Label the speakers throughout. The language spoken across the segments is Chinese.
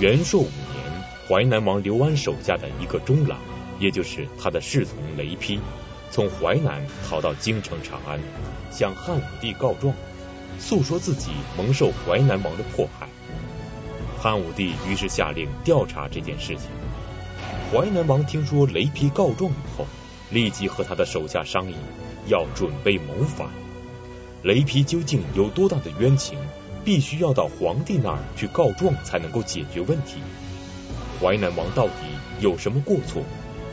Speaker 1: 元朔五年，淮南王刘安手下的一个中郎，也就是他的侍从雷丕，从淮南逃到京城长安，向汉武帝告状，诉说自己蒙受淮南王的迫害。汉武帝于是下令调查这件事情。淮南王听说雷丕告状以后，立即和他的手下商议，要准备谋反。雷丕究竟有多大的冤情，必须要到皇帝那儿去告状才能够解决问题。淮南王到底有什么过错？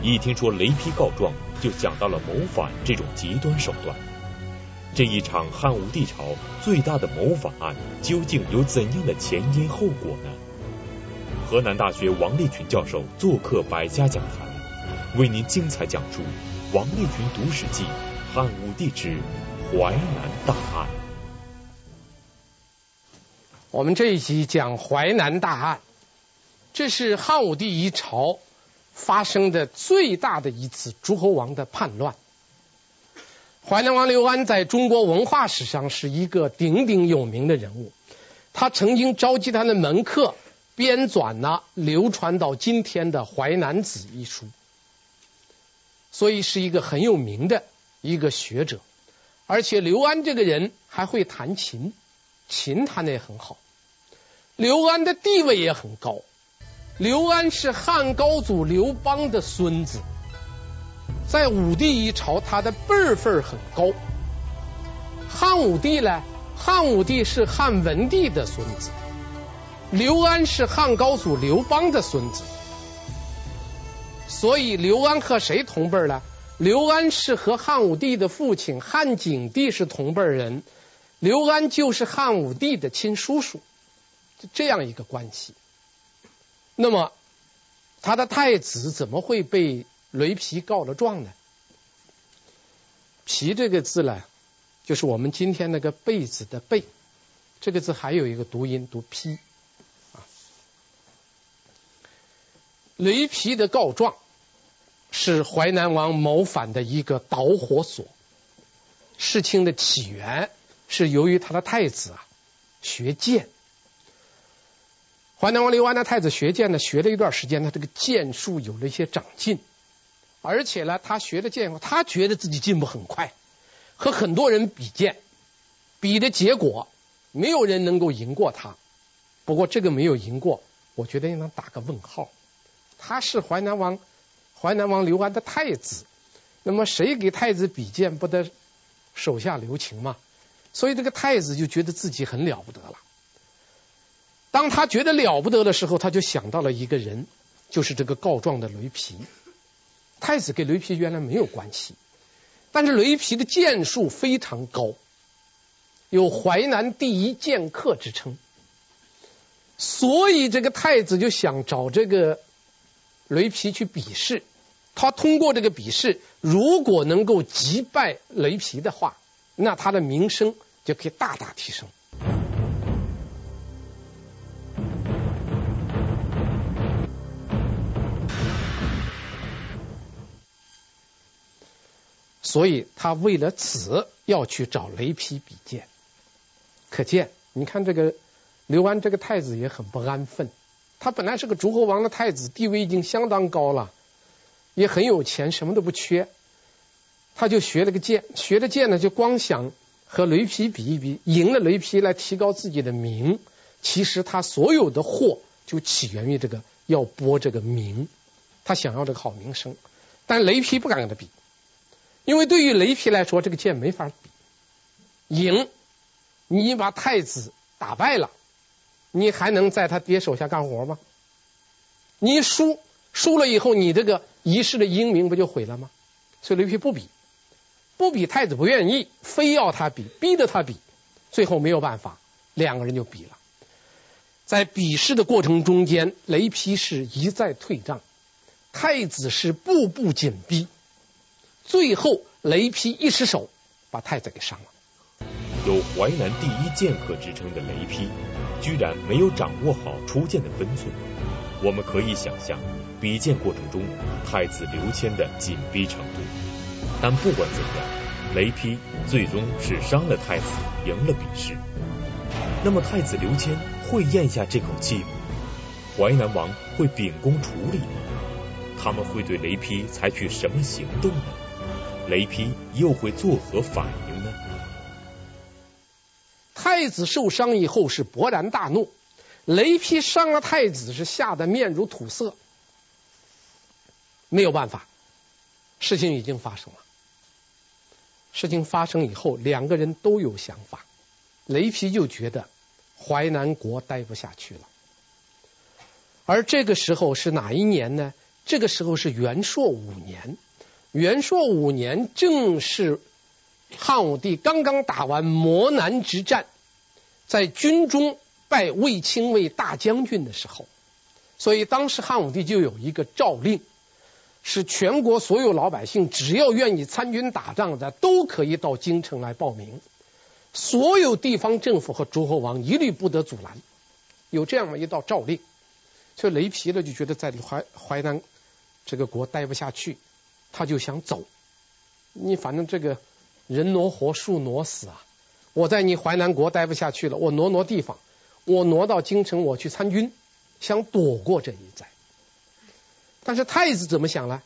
Speaker 1: 一听说雷劈告状，就想到了谋反这种极端手段。这一场汉武帝朝最大的谋反案，究竟有怎样的前因后果呢？河南大学王立群教授做客百家讲坛，为您精彩讲述王立群读史记汉武帝之淮南大案。
Speaker 2: 我们这一集讲淮南大案，这是汉武帝一朝发生的最大的一次诸侯王的叛乱。淮南王刘安在中国文化史上是一个鼎鼎有名的人物，他曾经召集他的门客。编纂了流传到今天的《淮南子》一书，所以是一个很有名的一个学者。而且刘安这个人还会弹琴，琴弹的也很好。刘安的地位也很高，刘安是汉高祖刘邦的孙子，在武帝一朝，他的辈分很高。汉武帝呢，汉武帝是汉文帝的孙子。刘安是汉高祖刘邦的孙子，所以刘安和谁同辈呢？刘安是和汉武帝的父亲汉景帝是同辈人，刘安就是汉武帝的亲叔叔，这样一个关系。那么他的太子怎么会被雷皮告了状呢？皮这个字呢，就是我们今天那个被子的被，这个字还有一个读音读丕。雷皮的告状是淮南王谋反的一个导火索。事情的起源是由于他的太子啊学剑。淮南王刘安的太子学剑呢，学了一段时间，他这个剑术有了一些长进，而且呢，他学的剑，他觉得自己进步很快，和很多人比剑，比的结果没有人能够赢过他。不过这个没有赢过，我觉得应当打个问号。他是淮南王，淮南王刘安的太子，那么谁给太子比剑不得手下留情嘛？所以这个太子就觉得自己很了不得了。当他觉得了不得的时候，他就想到了一个人，就是这个告状的雷皮。太子跟雷皮原来没有关系，但是雷皮的剑术非常高，有淮南第一剑客之称，所以这个太子就想找这个。雷皮去比试，他通过这个比试，如果能够击败雷皮的话，那他的名声就可以大大提升。所以他为了此要去找雷劈比剑。可见，你看这个刘安这个太子也很不安分。他本来是个诸侯王的太子，地位已经相当高了，也很有钱，什么都不缺。他就学了个剑，学了剑呢，就光想和雷劈比一比，赢了雷劈来提高自己的名。其实他所有的祸就起源于这个要博这个名，他想要这个好名声。但雷劈不敢跟他比，因为对于雷劈来说，这个剑没法比。赢，你把太子打败了。你还能在他爹手下干活吗？你输输了以后，你这个一世的英名不就毁了吗？所以雷劈不比，不比太子不愿意，非要他比，逼着他比，最后没有办法，两个人就比了。在比试的过程中间，雷劈是一再退让，太子是步步紧逼，最后雷劈一失手，把太子给伤了。
Speaker 1: 有淮南第一剑客之称的雷劈。居然没有掌握好出剑的分寸，我们可以想象比剑过程中太子刘谦的紧逼程度。但不管怎样，雷劈最终是伤了太子，赢了比试。那么太子刘谦会咽下这口气吗？淮南王会秉公处理吗？他们会对雷劈采取什么行动呢？雷劈又会作何反应呢？
Speaker 2: 太子受伤以后是勃然大怒，雷劈伤了太子是吓得面如土色，没有办法，事情已经发生了。事情发生以后，两个人都有想法。雷劈就觉得淮南国待不下去了，而这个时候是哪一年呢？这个时候是元朔五年。元朔五年正是汉武帝刚刚打完磨难之战，在军中拜卫青为大将军的时候，所以当时汉武帝就有一个诏令，是全国所有老百姓只要愿意参军打仗的，都可以到京城来报名。所有地方政府和诸侯王一律不得阻拦，有这样的一道诏令。所以雷皮呢就觉得在淮淮南这个国待不下去，他就想走。你反正这个人挪活，树挪死啊！我在你淮南国待不下去了，我挪挪地方，我挪到京城，我去参军，想躲过这一灾。但是太子怎么想呢？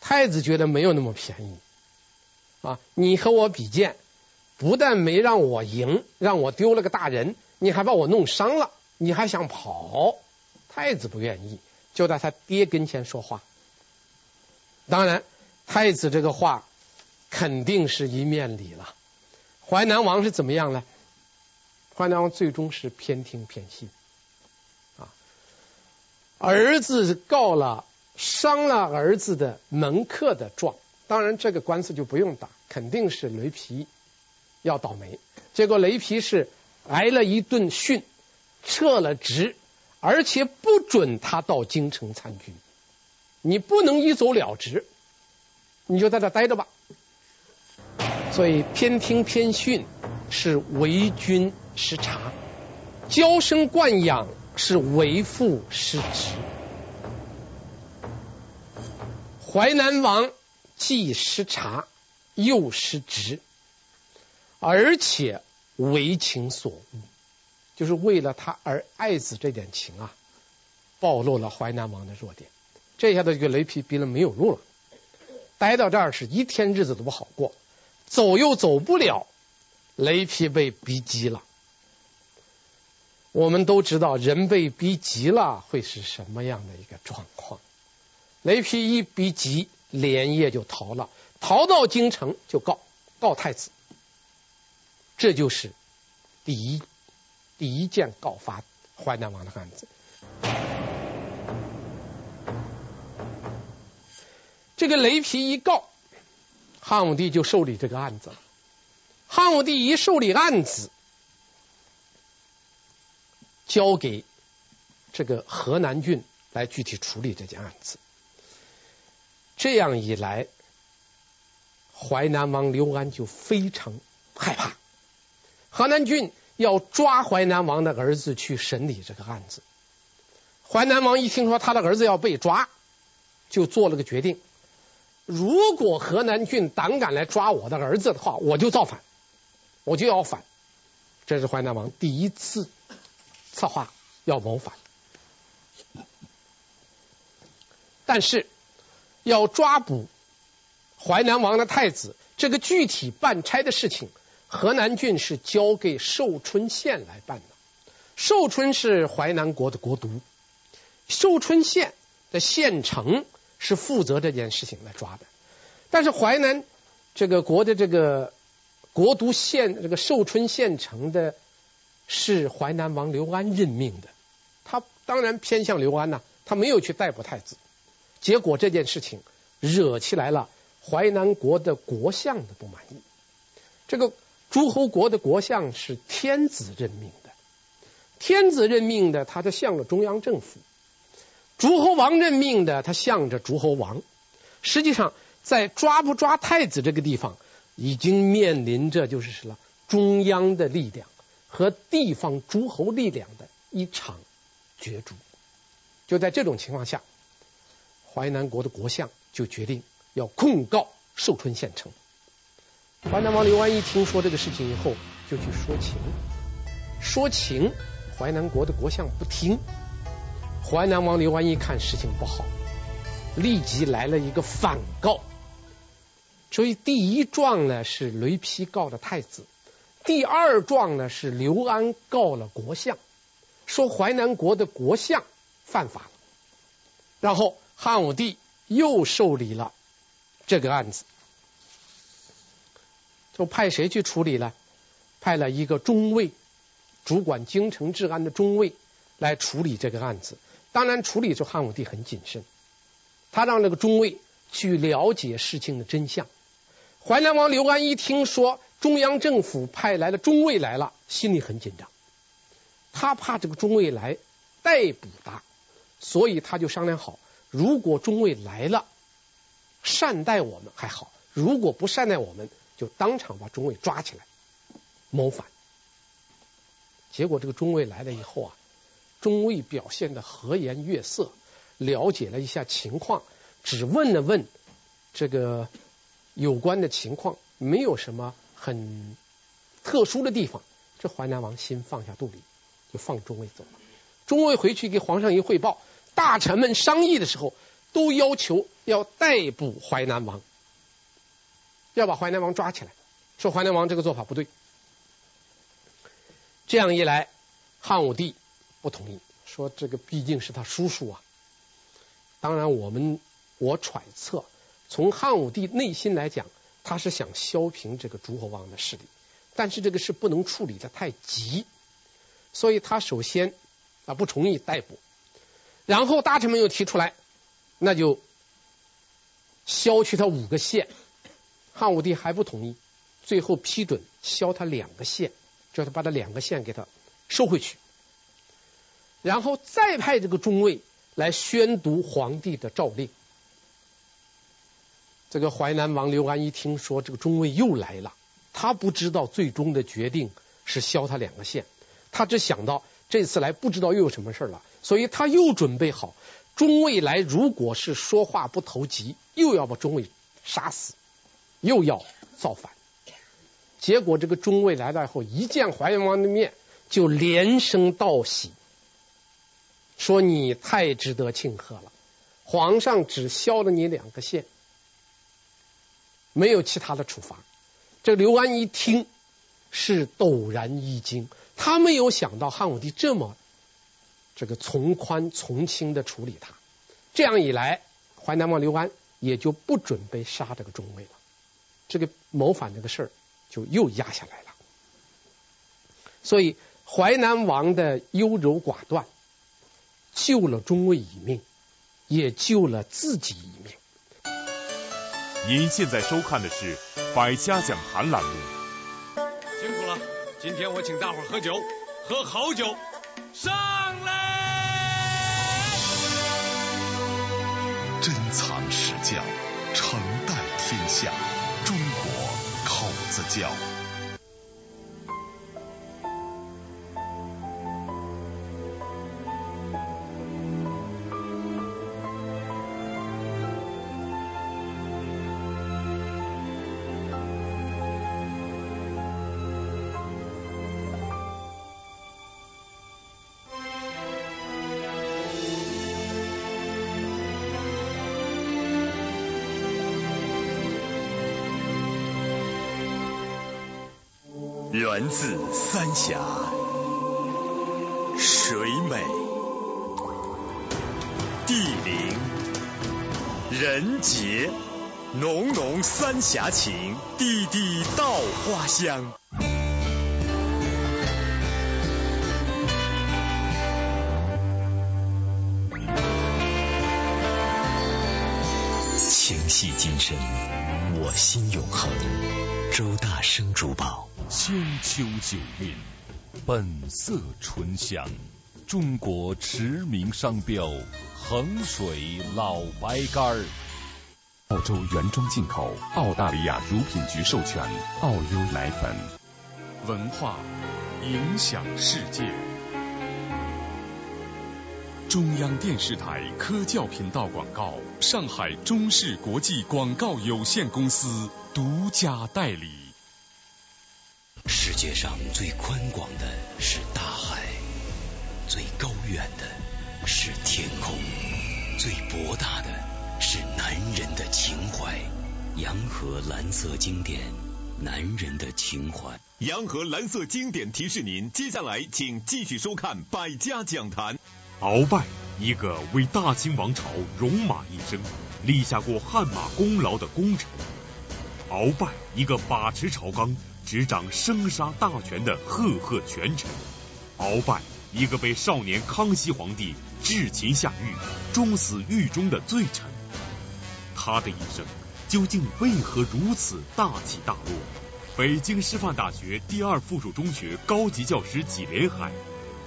Speaker 2: 太子觉得没有那么便宜啊！你和我比剑。不但没让我赢，让我丢了个大人，你还把我弄伤了，你还想跑？太子不愿意，就在他爹跟前说话。当然，太子这个话肯定是一面礼了。淮南王是怎么样呢？淮南王最终是偏听偏信啊，儿子告了伤了儿子的门客的状，当然这个官司就不用打，肯定是雷皮。要倒霉，结果雷皮是挨了一顿训，撤了职，而且不准他到京城参军，你不能一走了之，你就在这待着吧。所以偏听偏训是为君失察，娇生惯养是为父失职。淮南王既失察又失职。而且为情所误，就是为了他而爱子这点情啊，暴露了淮南王的弱点。这下子这个雷劈逼了没有路了，待到这儿是一天日子都不好过，走又走不了，雷劈被逼急了。我们都知道，人被逼急了会是什么样的一个状况。雷劈一逼急，连夜就逃了，逃到京城就告告太子。这就是第一第一件告发淮南王的案子。这个雷劈一告，汉武帝就受理这个案子了。汉武帝一受理案子，交给这个河南郡来具体处理这件案子。这样一来，淮南王刘安就非常害怕。河南郡要抓淮南王的儿子去审理这个案子。淮南王一听说他的儿子要被抓，就做了个决定：如果河南郡胆敢来抓我的儿子的话，我就造反，我就要反。这是淮南王第一次策划要谋反。但是要抓捕淮南王的太子，这个具体办差的事情。河南郡是交给寿春县来办的，寿春是淮南国的国都，寿春县的县城是负责这件事情来抓的。但是淮南这个国的这个国都县这个寿春县城的是淮南王刘安任命的，他当然偏向刘安呐，他没有去逮捕太子。结果这件事情惹起来了淮南国的国相的不满意，这个。诸侯国的国相是天子任命的，天子任命的，他就向了中央政府；诸侯王任命的，他向着诸侯王。实际上，在抓不抓太子这个地方，已经面临着就是什么中央的力量和地方诸侯力量的一场角逐。就在这种情况下，淮南国的国相就决定要控告寿春县城。淮南王刘安一听说这个事情以后，就去说情。说情，淮南国的国相不听。淮南王刘安一看事情不好，立即来了一个反告。所以第一状呢是雷丕告的太子，第二状呢是刘安告了国相，说淮南国的国相犯法了。然后汉武帝又受理了这个案子，就派谁去处理呢？派了一个中尉，主管京城治安的中尉来处理这个案子。当然，处理这汉武帝很谨慎，他让那个中尉去了解事情的真相。淮南王刘安一听说中央政府派来了中尉来了，心里很紧张，他怕这个中尉来逮捕他，所以他就商量好，如果中尉来了，善待我们还好；如果不善待我们，就当场把中尉抓起来谋反。结果这个中尉来了以后啊，中尉表现的和颜悦色，了解了一下情况，只问了问这个。有关的情况没有什么很特殊的地方，这淮南王心放下肚里，就放中尉走了。中尉回去给皇上一汇报，大臣们商议的时候都要求要逮捕淮南王，要把淮南王抓起来，说淮南王这个做法不对。这样一来，汉武帝不同意，说这个毕竟是他叔叔啊。当然，我们我揣测。从汉武帝内心来讲，他是想削平这个诸侯王的势力，但是这个事不能处理的太急，所以他首先啊不同意逮捕，然后大臣们又提出来，那就削去他五个县，汉武帝还不同意，最后批准削他两个县，叫他把他两个县给他收回去，然后再派这个中尉来宣读皇帝的诏令。这个淮南王刘安一听说这个中尉又来了，他不知道最终的决定是削他两个县，他只想到这次来不知道又有什么事了，所以他又准备好，中尉来如果是说话不投机，又要把中尉杀死，又要造反。结果这个中尉来了以后，一见淮南王的面，就连声道喜，说你太值得庆贺了，皇上只削了你两个县。没有其他的处罚，这刘安一听是陡然一惊，他没有想到汉武帝这么这个从宽从轻的处理他，这样一来，淮南王刘安也就不准备杀这个中尉了，这个谋反这个事儿就又压下来了。所以淮南王的优柔寡断，救了中尉一命，也救了自己一命。
Speaker 1: 您现在收看的是《百家讲坛》栏目。
Speaker 3: 辛苦了，今天我请大伙喝酒，喝好酒，上来！
Speaker 4: 珍藏史教，承代天下，中国口子窖。自三峡，水美、地灵、人杰，浓浓三峡情，地地稻花香。情系今生，我心永恒。周大生珠宝。千秋九韵，本色醇香，中国驰名商标，衡水老白干儿。澳洲原装进口，澳大利亚乳品局授权，澳优奶粉。文化影响世界。中央电视台科教频道广告，上海中视国际广告有限公司独家代理。世界上最宽广的是大海，最高远的
Speaker 5: 是天空，最博大的是男人的情怀。洋河蓝色经典，男人的情怀。
Speaker 6: 洋河蓝色经典提示您，接下来请继续收看《百家讲坛》。
Speaker 1: 鳌拜，一个为大清王朝戎马一生、立下过汗马功劳的功臣；鳌拜，一个把持朝纲、执掌生杀大权的赫赫权臣；鳌拜，一个被少年康熙皇帝制擒下狱、终死狱中的罪臣。他的一生究竟为何如此大起大落？北京师范大学第二附属中学高级教师纪连海。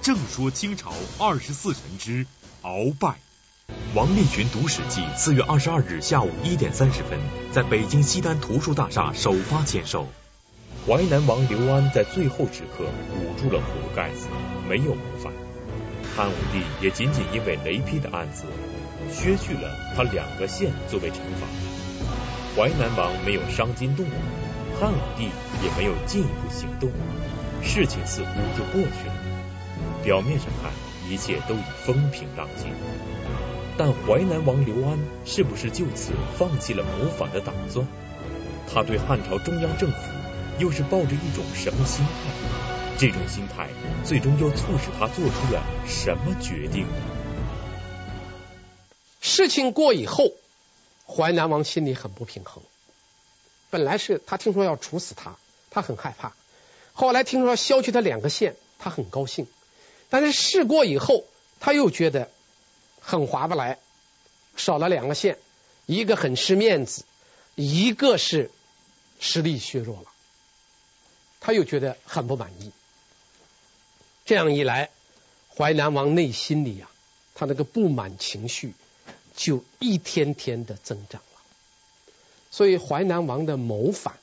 Speaker 1: 正说清朝二十四臣之鳌拜。王立群读史记四月二十二日下午一点三十分，在北京西单图书大厦首发签售。淮南王刘安在最后时刻捂住了火盖子，没有谋反。汉武帝也仅仅因为雷劈的案子，削去了他两个县作为惩罚。淮南王没有伤筋动骨，汉武帝也没有进一步行动，事情似乎就过去了。表面上看，一切都已风平浪静，但淮南王刘安是不是就此放弃了谋反的打算？他对汉朝中央政府又是抱着一种什么心态？这种心态最终又促使他做出了什么决定？
Speaker 2: 事情过以后，淮南王心里很不平衡。本来是他听说要处死他，他很害怕；后来听说削去他两个县，他很高兴。但是事过以后，他又觉得很划不来，少了两个县，一个很失面子，一个是实力削弱了，他又觉得很不满意。这样一来，淮南王内心里呀、啊，他那个不满情绪就一天天的增长了。所以淮南王的谋反，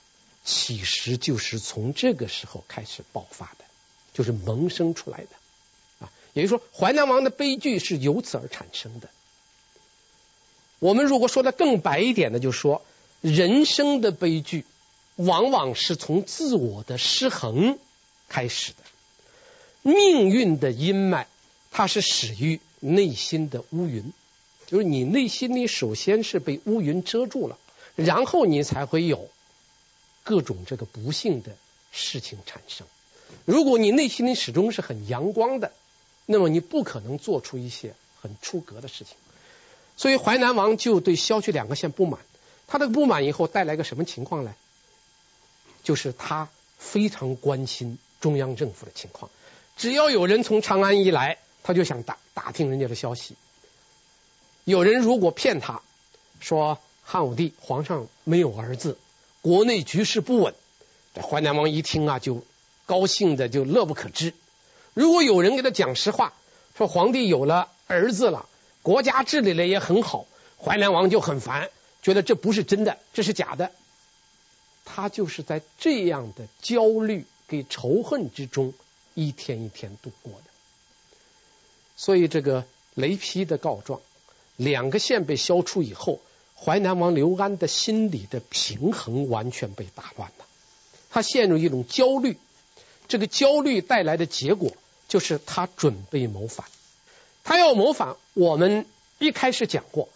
Speaker 2: 其实就是从这个时候开始爆发的，就是萌生出来的。啊也就是说，淮南王的悲剧是由此而产生的。我们如果说的更白一点的，就说，人生的悲剧往往是从自我的失衡开始的。命运的阴霾，它是始于内心的乌云，就是你内心里首先是被乌云遮住了，然后你才会有各种这个不幸的事情产生。如果你内心里始终是很阳光的，那么你不可能做出一些很出格的事情，所以淮南王就对削去两个县不满，他的不满以后带来个什么情况呢？就是他非常关心中央政府的情况，只要有人从长安一来，他就想打打听人家的消息。有人如果骗他说汉武帝皇上没有儿子，国内局势不稳，这淮南王一听啊，就高兴的就乐不可支。如果有人给他讲实话，说皇帝有了儿子了，国家治理的也很好，淮南王就很烦，觉得这不是真的，这是假的。他就是在这样的焦虑跟仇恨之中一天一天度过的。所以这个雷劈的告状，两个县被削除以后，淮南王刘安的心理的平衡完全被打乱了，他陷入一种焦虑。这个焦虑带来的结果就是他准备谋反。他要谋反，我们一开始讲过，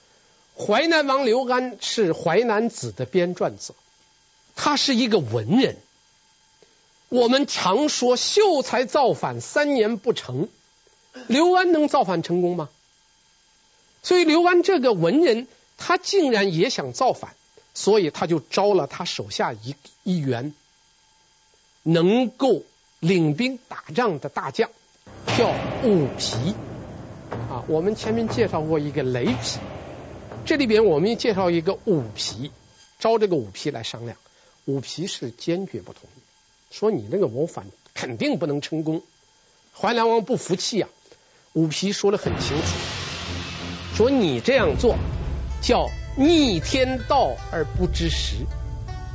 Speaker 2: 淮南王刘安是《淮南子》的编撰者，他是一个文人。我们常说秀才造反三年不成，刘安能造反成功吗？所以刘安这个文人，他竟然也想造反，所以他就招了他手下一一员，能够。领兵打仗的大将叫武皮啊，我们前面介绍过一个雷皮，这里边我们也介绍一个武皮，招这个武皮来商量，武皮是坚决不同意，说你那个谋反肯定不能成功。淮南王不服气啊，武皮说得很清楚，说你这样做叫逆天道而不知时，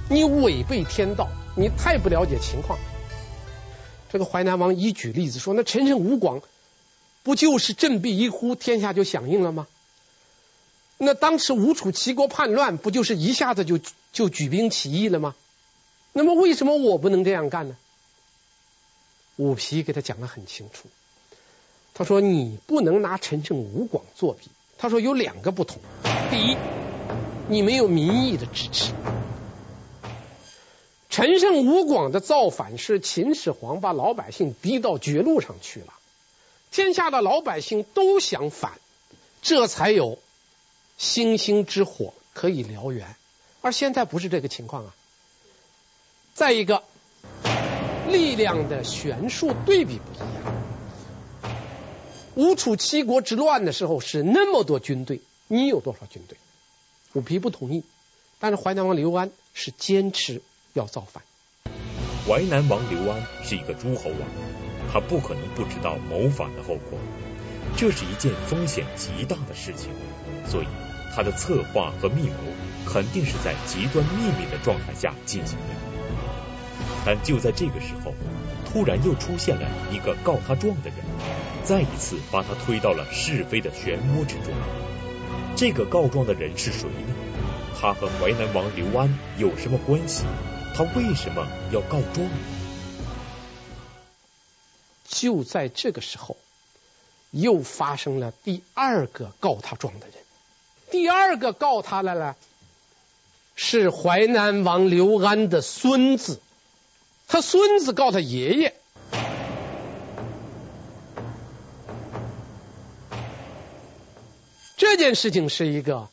Speaker 2: 你违背天道，你太不了解情况。这个淮南王一举例子说：“那陈胜吴广不就是振臂一呼，天下就响应了吗？那当时吴楚齐国叛乱，不就是一下子就就举兵起义了吗？那么为什么我不能这样干呢？”武皮给他讲的很清楚，他说你不能拿陈胜吴广作比。他说有两个不同，第一，你没有民意的支持。陈胜吴广的造反是秦始皇把老百姓逼到绝路上去了，天下的老百姓都想反，这才有星星之火可以燎原。而现在不是这个情况啊。再一个，力量的悬殊对比不一样。吴楚七国之乱的时候是那么多军队，你有多少军队？虎皮不同意，但是淮南王刘安是坚持要造反。
Speaker 1: 淮南王刘安是一个诸侯王，他不可能不知道谋反的后果，这是一件风险极大的事情，所以他的策划和密谋肯定是在极端秘密的状态下进行的。但就在这个时候，突然又出现了一个告他状的人，再一次把他推到了是非的漩涡之中。这个告状的人是谁呢？他和淮南王刘安有什么关系？他为什么要告状？
Speaker 2: 就在这个时候，又发生了第二个告他状的人。第二个告他来了，是淮南王刘安的孙子。他孙子告他爷爷，这件事情是一个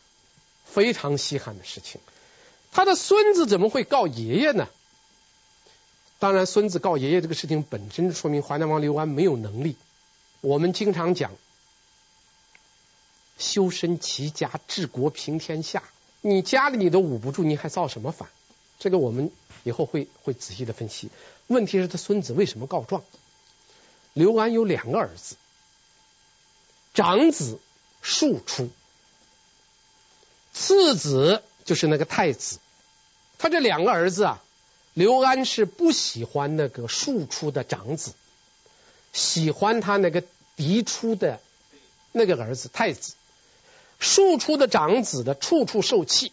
Speaker 2: 非常稀罕的事情。他的孙子怎么会告爷爷呢？当然，孙子告爷爷这个事情本身说明淮南王刘安没有能力。我们经常讲修身齐家治国平天下，你家里你都捂不住，你还造什么反？这个我们以后会会仔细的分析。问题是他孙子为什么告状？刘安有两个儿子，长子庶出，次子就是那个太子。他这两个儿子啊，刘安是不喜欢那个庶出的长子，喜欢他那个嫡出的那个儿子太子。庶出的长子的处处受气。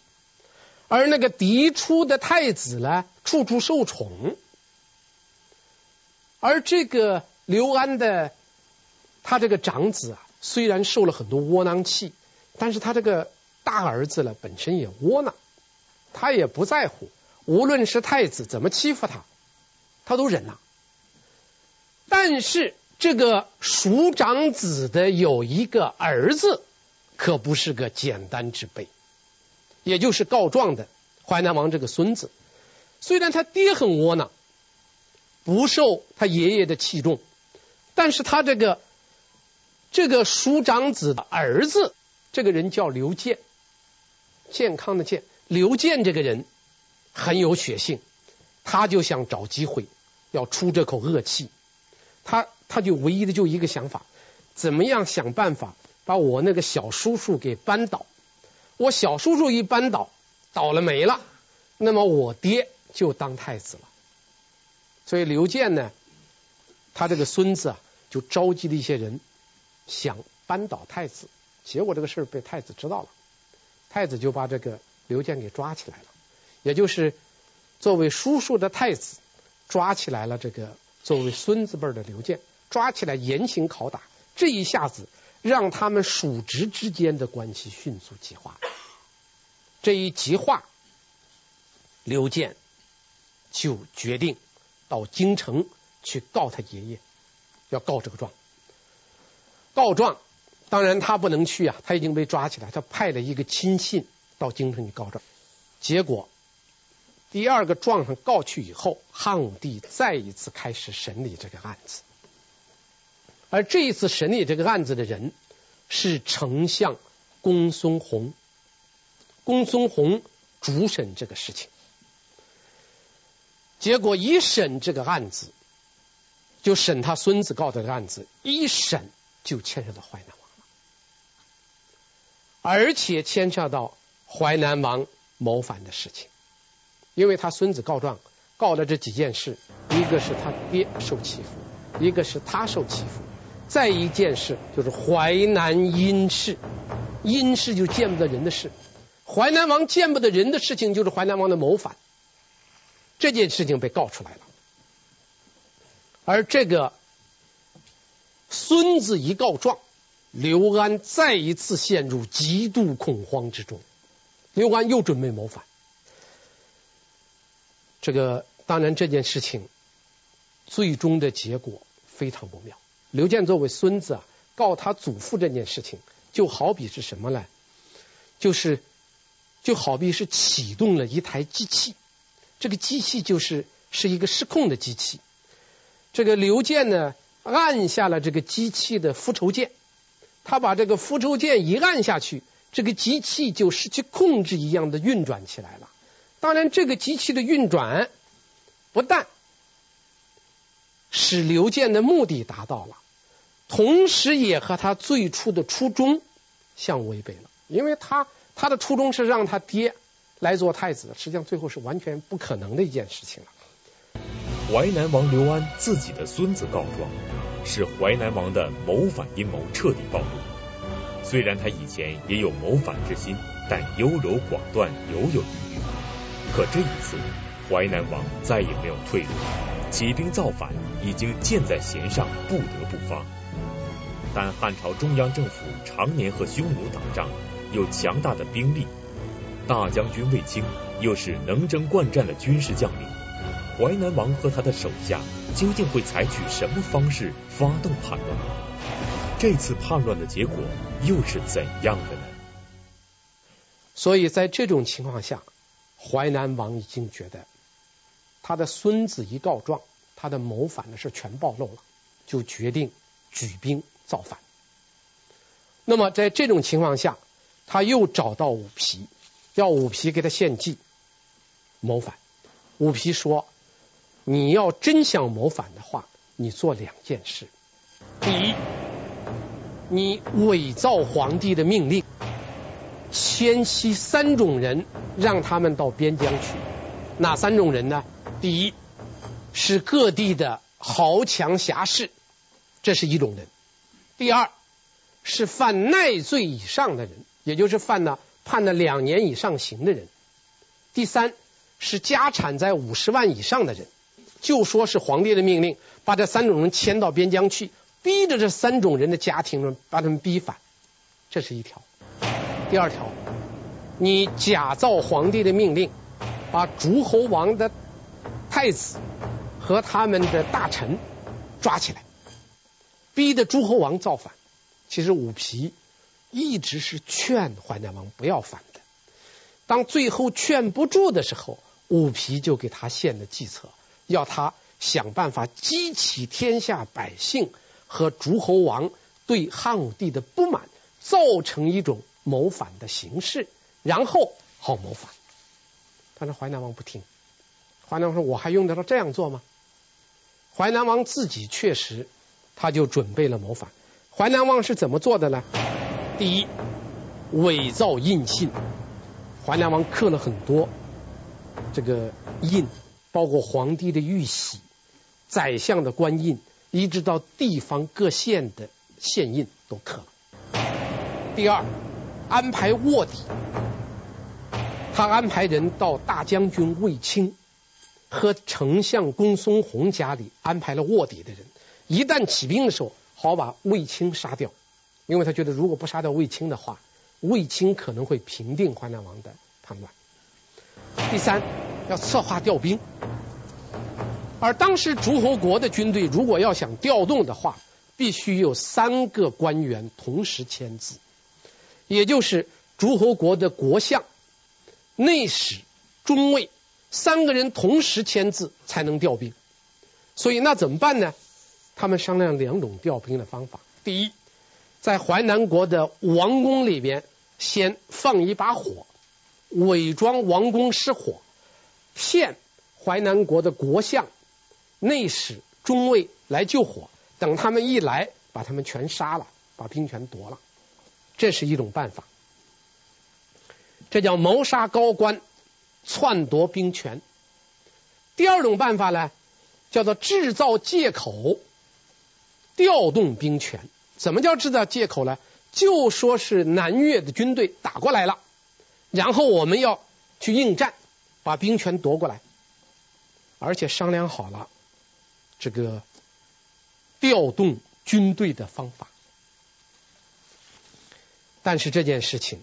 Speaker 2: 而那个嫡出的太子呢，处处受宠。而这个刘安的他这个长子啊，虽然受了很多窝囊气，但是他这个大儿子呢，本身也窝囊，他也不在乎，无论是太子怎么欺负他，他都忍了。但是这个庶长子的有一个儿子，可不是个简单之辈。也就是告状的淮南王这个孙子，虽然他爹很窝囊，不受他爷爷的器重，但是他这个这个叔长子的儿子，这个人叫刘建，健康的健，刘建这个人很有血性，他就想找机会要出这口恶气，他他就唯一的就一个想法，怎么样想办法把我那个小叔叔给扳倒。我小叔叔一扳倒，倒了霉了，那么我爹就当太子了。所以刘建呢，他这个孙子啊，就召集了一些人，想扳倒太子。结果这个事儿被太子知道了，太子就把这个刘建给抓起来了。也就是作为叔叔的太子，抓起来了这个作为孙子辈的刘建，抓起来严刑拷打。这一下子。让他们叔侄之间的关系迅速激化，这一激化，刘建就决定到京城去告他爷爷，要告这个状。告状，当然他不能去啊，他已经被抓起来。他派了一个亲信到京城去告状。结果第二个状上告去以后，汉武帝再一次开始审理这个案子。而这一次审理这个案子的人是丞相公孙弘，公孙弘主审这个事情，结果一审这个案子，就审他孙子告的案子，一审就牵涉到淮南王了，而且牵涉到淮南王谋反的事情，因为他孙子告状告了这几件事，一个是他爹受欺负，一个是他受欺负。再一件事就是淮南阴事，阴事就见不得人的事，淮南王见不得人的事情就是淮南王的谋反，这件事情被告出来了，而这个孙子一告状，刘安再一次陷入极度恐慌之中。刘安又准备谋反。这个当然这件事情最终的结果非常不妙。刘建作为孙子啊告他祖父这件事情，就好比是什么呢？就是就好比是启动了一台机器，这个机器就是是一个失控的机器。这个刘建呢按下了这个机器的复仇键，他把这个复仇键一按下去，这个机器就失去控制一样的运转起来了。当然，这个机器的运转不但使刘建的目的达到了，同时也和他最初的初衷相违背了。因为他他的初衷是让他爹来做太子，实际上最后是完全不可能的一件事情了。
Speaker 1: 淮南王刘安自己的孙子告状，使淮南王的谋反阴谋彻底暴露。虽然他以前也有谋反之心，但优柔寡断，犹有余裕。可这一次，淮南王再也没有退路，起兵造反已经箭在弦上，不得不发。但汉朝中央政府常年和匈奴打仗，有强大的兵力，大将军卫青又是能征惯战的军事将领，淮南王和他的手下究竟会采取什么方式发动叛乱？这次叛乱的结果又是怎样的呢？
Speaker 2: 所以在这种情况下。淮南王已经觉得他的孙子一告状，他的谋反的事全暴露了，就决定举兵造反。那么在这种情况下，他又找到武皮，要武皮给他献计谋反。武皮说：“你要真想谋反的话，你做两件事。第一，你伪造皇帝的命令。”迁徙三种人，让他们到边疆去。哪三种人呢？第一是各地的豪强侠士，这是一种人；第二是犯耐罪以上的人，也就是犯了判了两年以上刑的人；第三是家产在五十万以上的人。就说是皇帝的命令，把这三种人迁到边疆去，逼着这三种人的家庭呢，把他们逼反。这是一条。第二条，你假造皇帝的命令，把诸侯王的太子和他们的大臣抓起来，逼得诸侯王造反。其实武皮一直是劝淮南王不要反的。当最后劝不住的时候，武皮就给他献了计策，要他想办法激起天下百姓和诸侯王对汉武帝的不满，造成一种。谋反的形式，然后好谋反。但是淮南王不听，淮南王说：“我还用得着这样做吗？”淮南王自己确实，他就准备了谋反。淮南王是怎么做的呢？第一，伪造印信。淮南王刻了很多这个印，包括皇帝的玉玺、宰相的官印，一直到地方各县的县印都刻了。第二。安排卧底，他安排人到大将军卫青和丞相公孙弘家里安排了卧底的人，一旦起兵的时候，好把卫青杀掉，因为他觉得如果不杀掉卫青的话，卫青可能会平定淮南王的叛乱。第三，要策划调兵，而当时诸侯国的军队如果要想调动的话，必须有三个官员同时签字。也就是诸侯国的国相、内史、中尉三个人同时签字才能调兵，所以那怎么办呢？他们商量两种调兵的方法：第一，在淮南国的王宫里边先放一把火，伪装王宫失火，骗淮南国的国相、内史、中尉来救火，等他们一来，把他们全杀了，把兵权夺了。这是一种办法，这叫谋杀高官，篡夺兵权。第二种办法呢，叫做制造借口，调动兵权。怎么叫制造借口呢？就说是南越的军队打过来了，然后我们要去应战，把兵权夺过来，而且商量好了，这个调动军队的方法。但是这件事情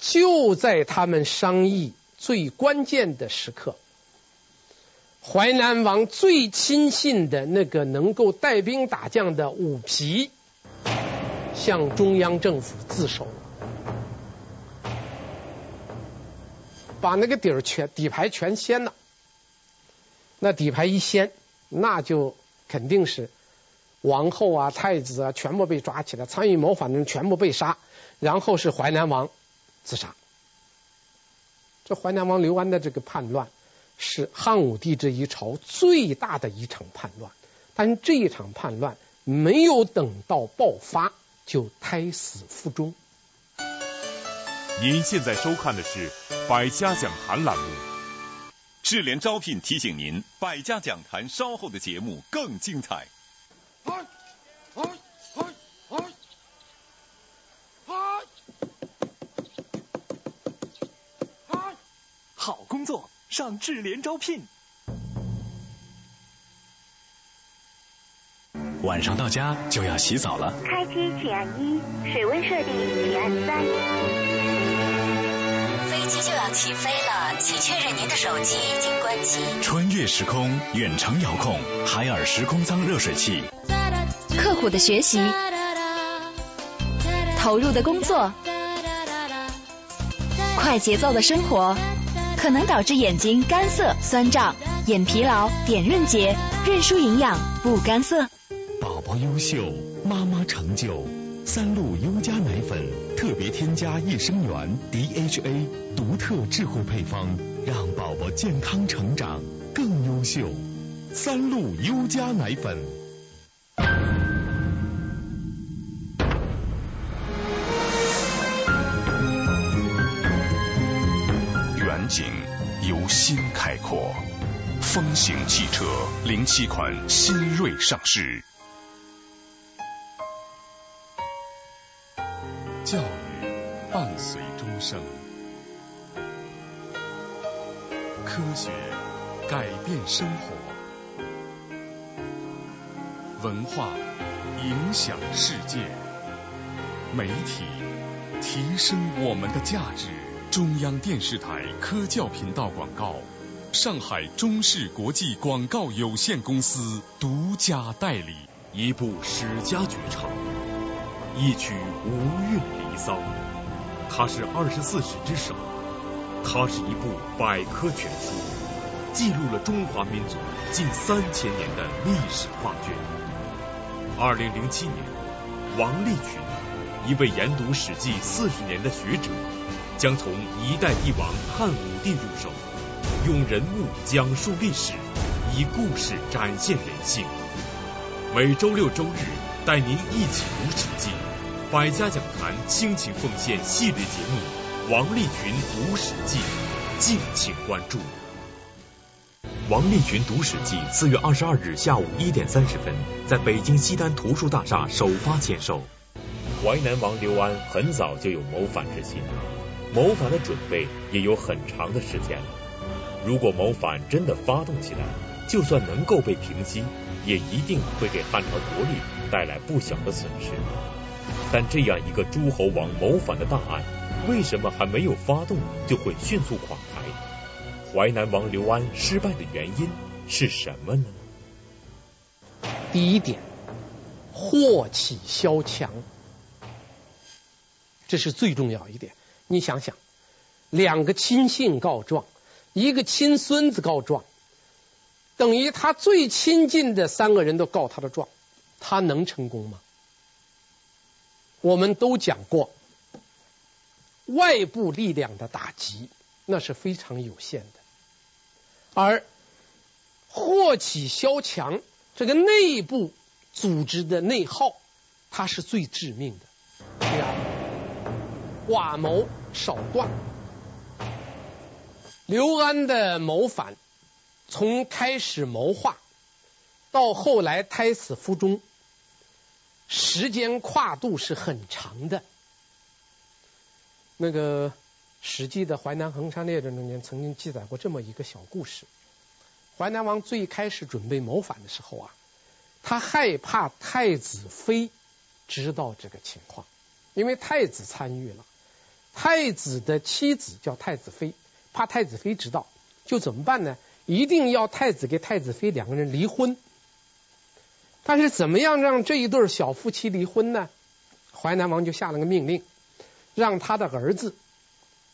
Speaker 2: 就在他们商议最关键的时刻，淮南王最亲信的那个能够带兵打将的武皮，向中央政府自首。把那个底儿全底牌全掀了，那底牌一掀，那就肯定是王后啊、太子啊全部被抓起来，参与谋反的人全部被杀，然后是淮南王自杀。这淮南王刘安的这个叛乱，是汉武帝这一朝最大的一场叛乱，但这一场叛乱没有等到爆发，就胎死腹中。
Speaker 1: 您现在收看的是《百家讲坛》栏目。
Speaker 6: 智联招聘提醒您，《百家讲坛》稍后的节目更精彩。
Speaker 7: 好工作，上智联招聘。晚上到家就要洗澡了。
Speaker 8: 开机请按一，水温设定请按三。飞机就要起飞了，请确认您的手机已经关机。
Speaker 7: 穿越时空，远程遥控，海尔时空舱热水器。
Speaker 9: 刻苦的学习，投入的工作，快节奏的生活，可能导致眼睛干涩、酸胀、眼疲劳、点润结、认输营养不干涩。
Speaker 10: 宝宝优秀，妈妈成就。三鹿优佳奶粉特别添加益生元 DHA，独特智慧配方，让宝宝健康成长更优秀。三鹿优佳奶粉。
Speaker 4: 新开阔，风行汽车零七款新锐上市。教育伴随终生，科学改变生活，文化影响世界，媒体提升我们的价值。中央电视台科教频道广告，上海中视国际广告有限公司独家代理，
Speaker 1: 一部史家绝唱。一曲无韵离骚，它是二十四史之首，它是一部百科全书，记录了中华民族近三千年的历史画卷。二零零七年，王立群，一位研读《史记》四十年的学者，将从一代帝王汉武帝入手，用人物讲述历史，以故事展现人性。每周六周日。带您一起读《史记》，百家讲坛倾情奉献系列节目《王立群读史记》，敬请关注。王立群读史记四月二十二日下午一点三十分，在北京西单图书大厦首发签售。淮南王刘安很早就有谋反之心，谋反的准备也有很长的时间了。如果谋反真的发动起来，就算能够被平息，也一定会给汉朝国力带来不小的损失。但这样一个诸侯王谋反的大案，为什么还没有发动就会迅速垮台？淮南王刘安失败的原因是什么呢？
Speaker 2: 第一点，祸起萧墙，这是最重要一点。你想想，两个亲信告状，一个亲孙子告状。等于他最亲近的三个人都告他的状，他能成功吗？我们都讲过，外部力量的打击那是非常有限的，而祸起萧墙，这个内部组织的内耗，它是最致命的。寡谋少断，刘安的谋反。从开始谋划到后来胎死腹中，时间跨度是很长的。那个《史记》的《淮南横山列传》中间曾经记载过这么一个小故事：淮南王最开始准备谋反的时候啊，他害怕太子妃知道这个情况，因为太子参与了，太子的妻子叫太子妃，怕太子妃知道，就怎么办呢？一定要太子给太子妃两个人离婚。但是怎么样让这一对小夫妻离婚呢？淮南王就下了个命令，让他的儿子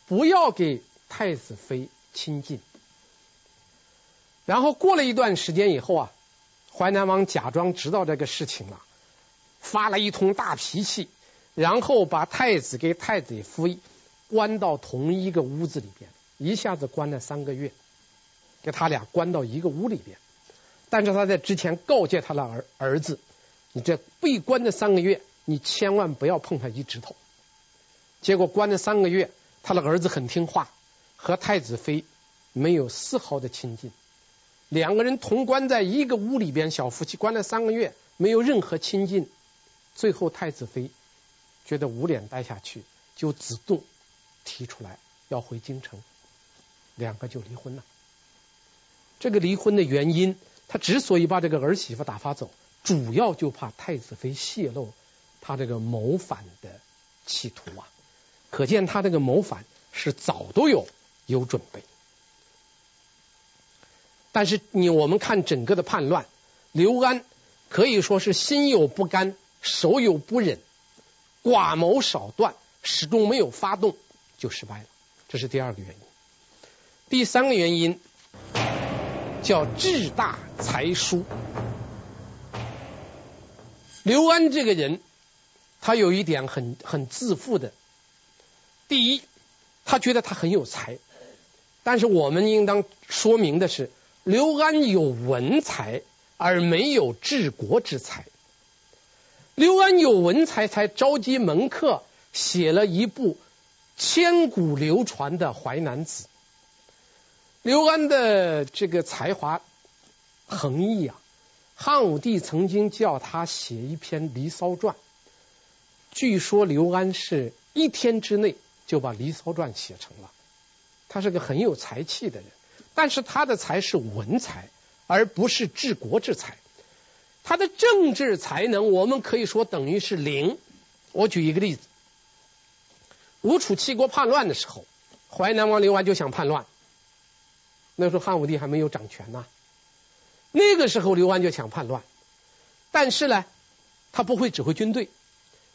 Speaker 2: 不要给太子妃亲近。然后过了一段时间以后啊，淮南王假装知道这个事情了，发了一通大脾气，然后把太子给太子妃关到同一个屋子里边，一下子关了三个月，给他俩关到一个屋里边。但是他在之前告诫他的儿儿子，你这被关的三个月，你千万不要碰他一指头。结果关了三个月，他的儿子很听话，和太子妃没有丝毫的亲近。两个人同关在一个屋里边，小夫妻关了三个月，没有任何亲近。最后太子妃觉得无脸待下去，就主动提出来要回京城，两个就离婚了。这个离婚的原因，他之所以把这个儿媳妇打发走，主要就怕太子妃泄露他这个谋反的企图啊。可见他这个谋反是早都有有准备。但是你我们看整个的叛乱，刘安可以说是心有不甘，手有不忍，寡谋少断，始终没有发动就失败了。这是第二个原因。第三个原因叫志大才疏。刘安这个人，他有一点很很自负的。第一，他觉得他很有才，但是我们应当说明的是。刘安有文才，而没有治国之才。刘安有文才，才召集门客写了一部千古流传的《淮南子》。刘安的这个才华横溢啊，汉武帝曾经叫他写一篇《离骚传》，据说刘安是一天之内就把《离骚传》写成了。他是个很有才气的人。但是他的才是文才，而不是治国之才。他的政治才能，我们可以说等于是零。我举一个例子：吴楚七国叛乱的时候，淮南王刘安就想叛乱。那时候汉武帝还没有掌权呢。那个时候刘安就想叛乱，但是呢，他不会指挥军队，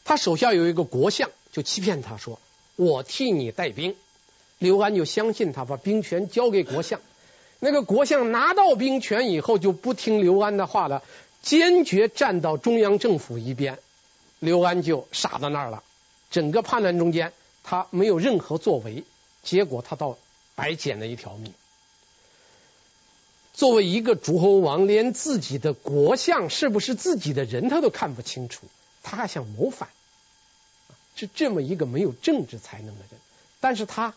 Speaker 2: 他手下有一个国相，就欺骗他说：“我替你带兵。”刘安就相信他，把兵权交给国相。那个国相拿到兵权以后，就不听刘安的话了，坚决站到中央政府一边。刘安就傻在那儿了。整个叛乱中间，他没有任何作为，结果他倒白捡了一条命。作为一个诸侯王，连自己的国相是不是自己的人，他都看不清楚，他还想谋反，是这么一个没有政治才能的人。但是他。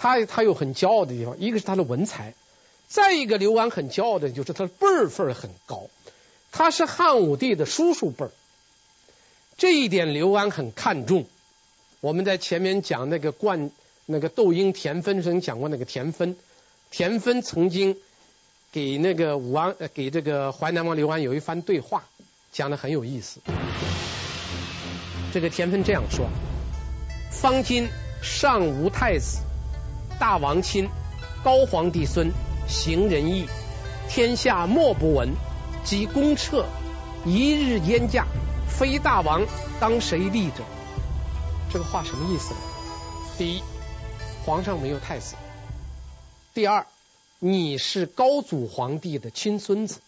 Speaker 2: 他他有很骄傲的地方，一个是他的文才，再一个刘安很骄傲的就是他的辈分很高，他是汉武帝的叔叔辈，这一点刘安很看重。我们在前面讲那个冠那个窦婴田汾时讲过那个田汾，田汾曾经给那个武安给这个淮南王刘安有一番对话，讲的很有意思。这个田汾这样说：方今尚无太子。大王亲，高皇帝孙，行仁义，天下莫不闻。及公彻，一日焉驾，非大王，当谁立者？这个话什么意思呢？第一，皇上没有太子；第二，你是高祖皇帝的亲孙子；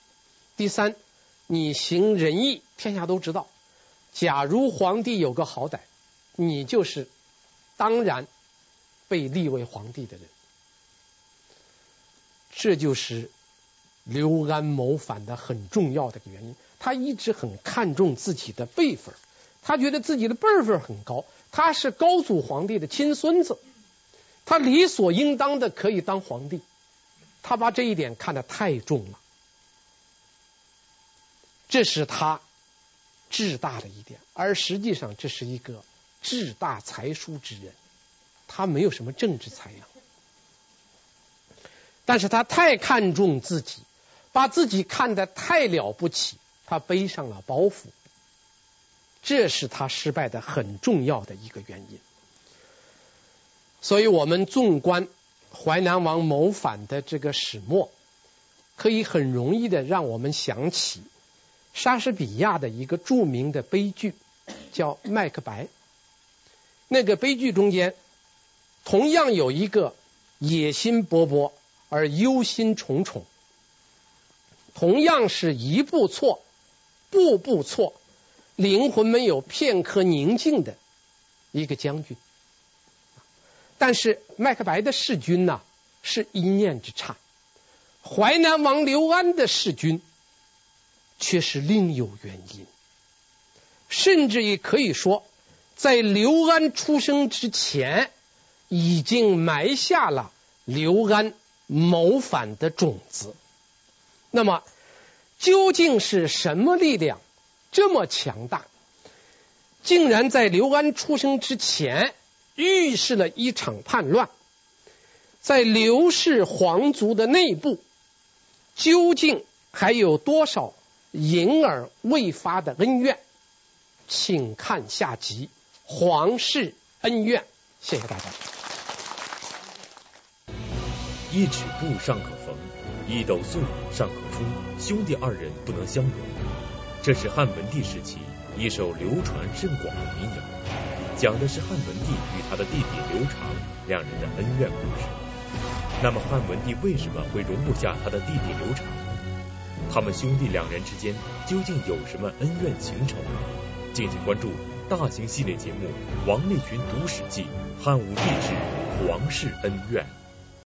Speaker 2: 第三，你行仁义，天下都知道。假如皇帝有个好歹，你就是当然。被立为皇帝的人，这就是刘安谋反的很重要的一个原因。他一直很看重自己的辈分，他觉得自己的辈分很高，他是高祖皇帝的亲孙子，他理所应当的可以当皇帝，他把这一点看得太重了，这是他志大的一点，而实际上这是一个志大才疏之人。他没有什么政治才能，但是他太看重自己，把自己看得太了不起，他背上了包袱，这是他失败的很重要的一个原因。所以，我们纵观淮南王谋反的这个始末，可以很容易的让我们想起莎士比亚的一个著名的悲剧，叫《麦克白》。那个悲剧中间，同样有一个野心勃勃而忧心忡忡，同样是一步错，步步错，灵魂没有片刻宁静的一个将军。但是麦克白的弑君呢，是一念之差；淮南王刘安的弑君却是另有原因，甚至也可以说。在刘安出生之前，已经埋下了刘安谋反的种子。那么，究竟是什么力量这么强大，竟然在刘安出生之前预示了一场叛乱？在刘氏皇族的内部，究竟还有多少隐而未发的恩怨？请看下集。皇室恩怨，谢谢大家。
Speaker 1: 一尺布尚可缝，一斗粟尚可出，兄弟二人不能相容。这是汉文帝时期一首流传甚广的民谣，讲的是汉文帝与他的弟弟刘长两人的恩怨故事。那么汉文帝为什么会容不下他的弟弟刘长？他们兄弟两人之间究竟有什么恩怨情仇？敬请关注。大型系列节目《王立群读史记》，汉武帝之皇室恩怨。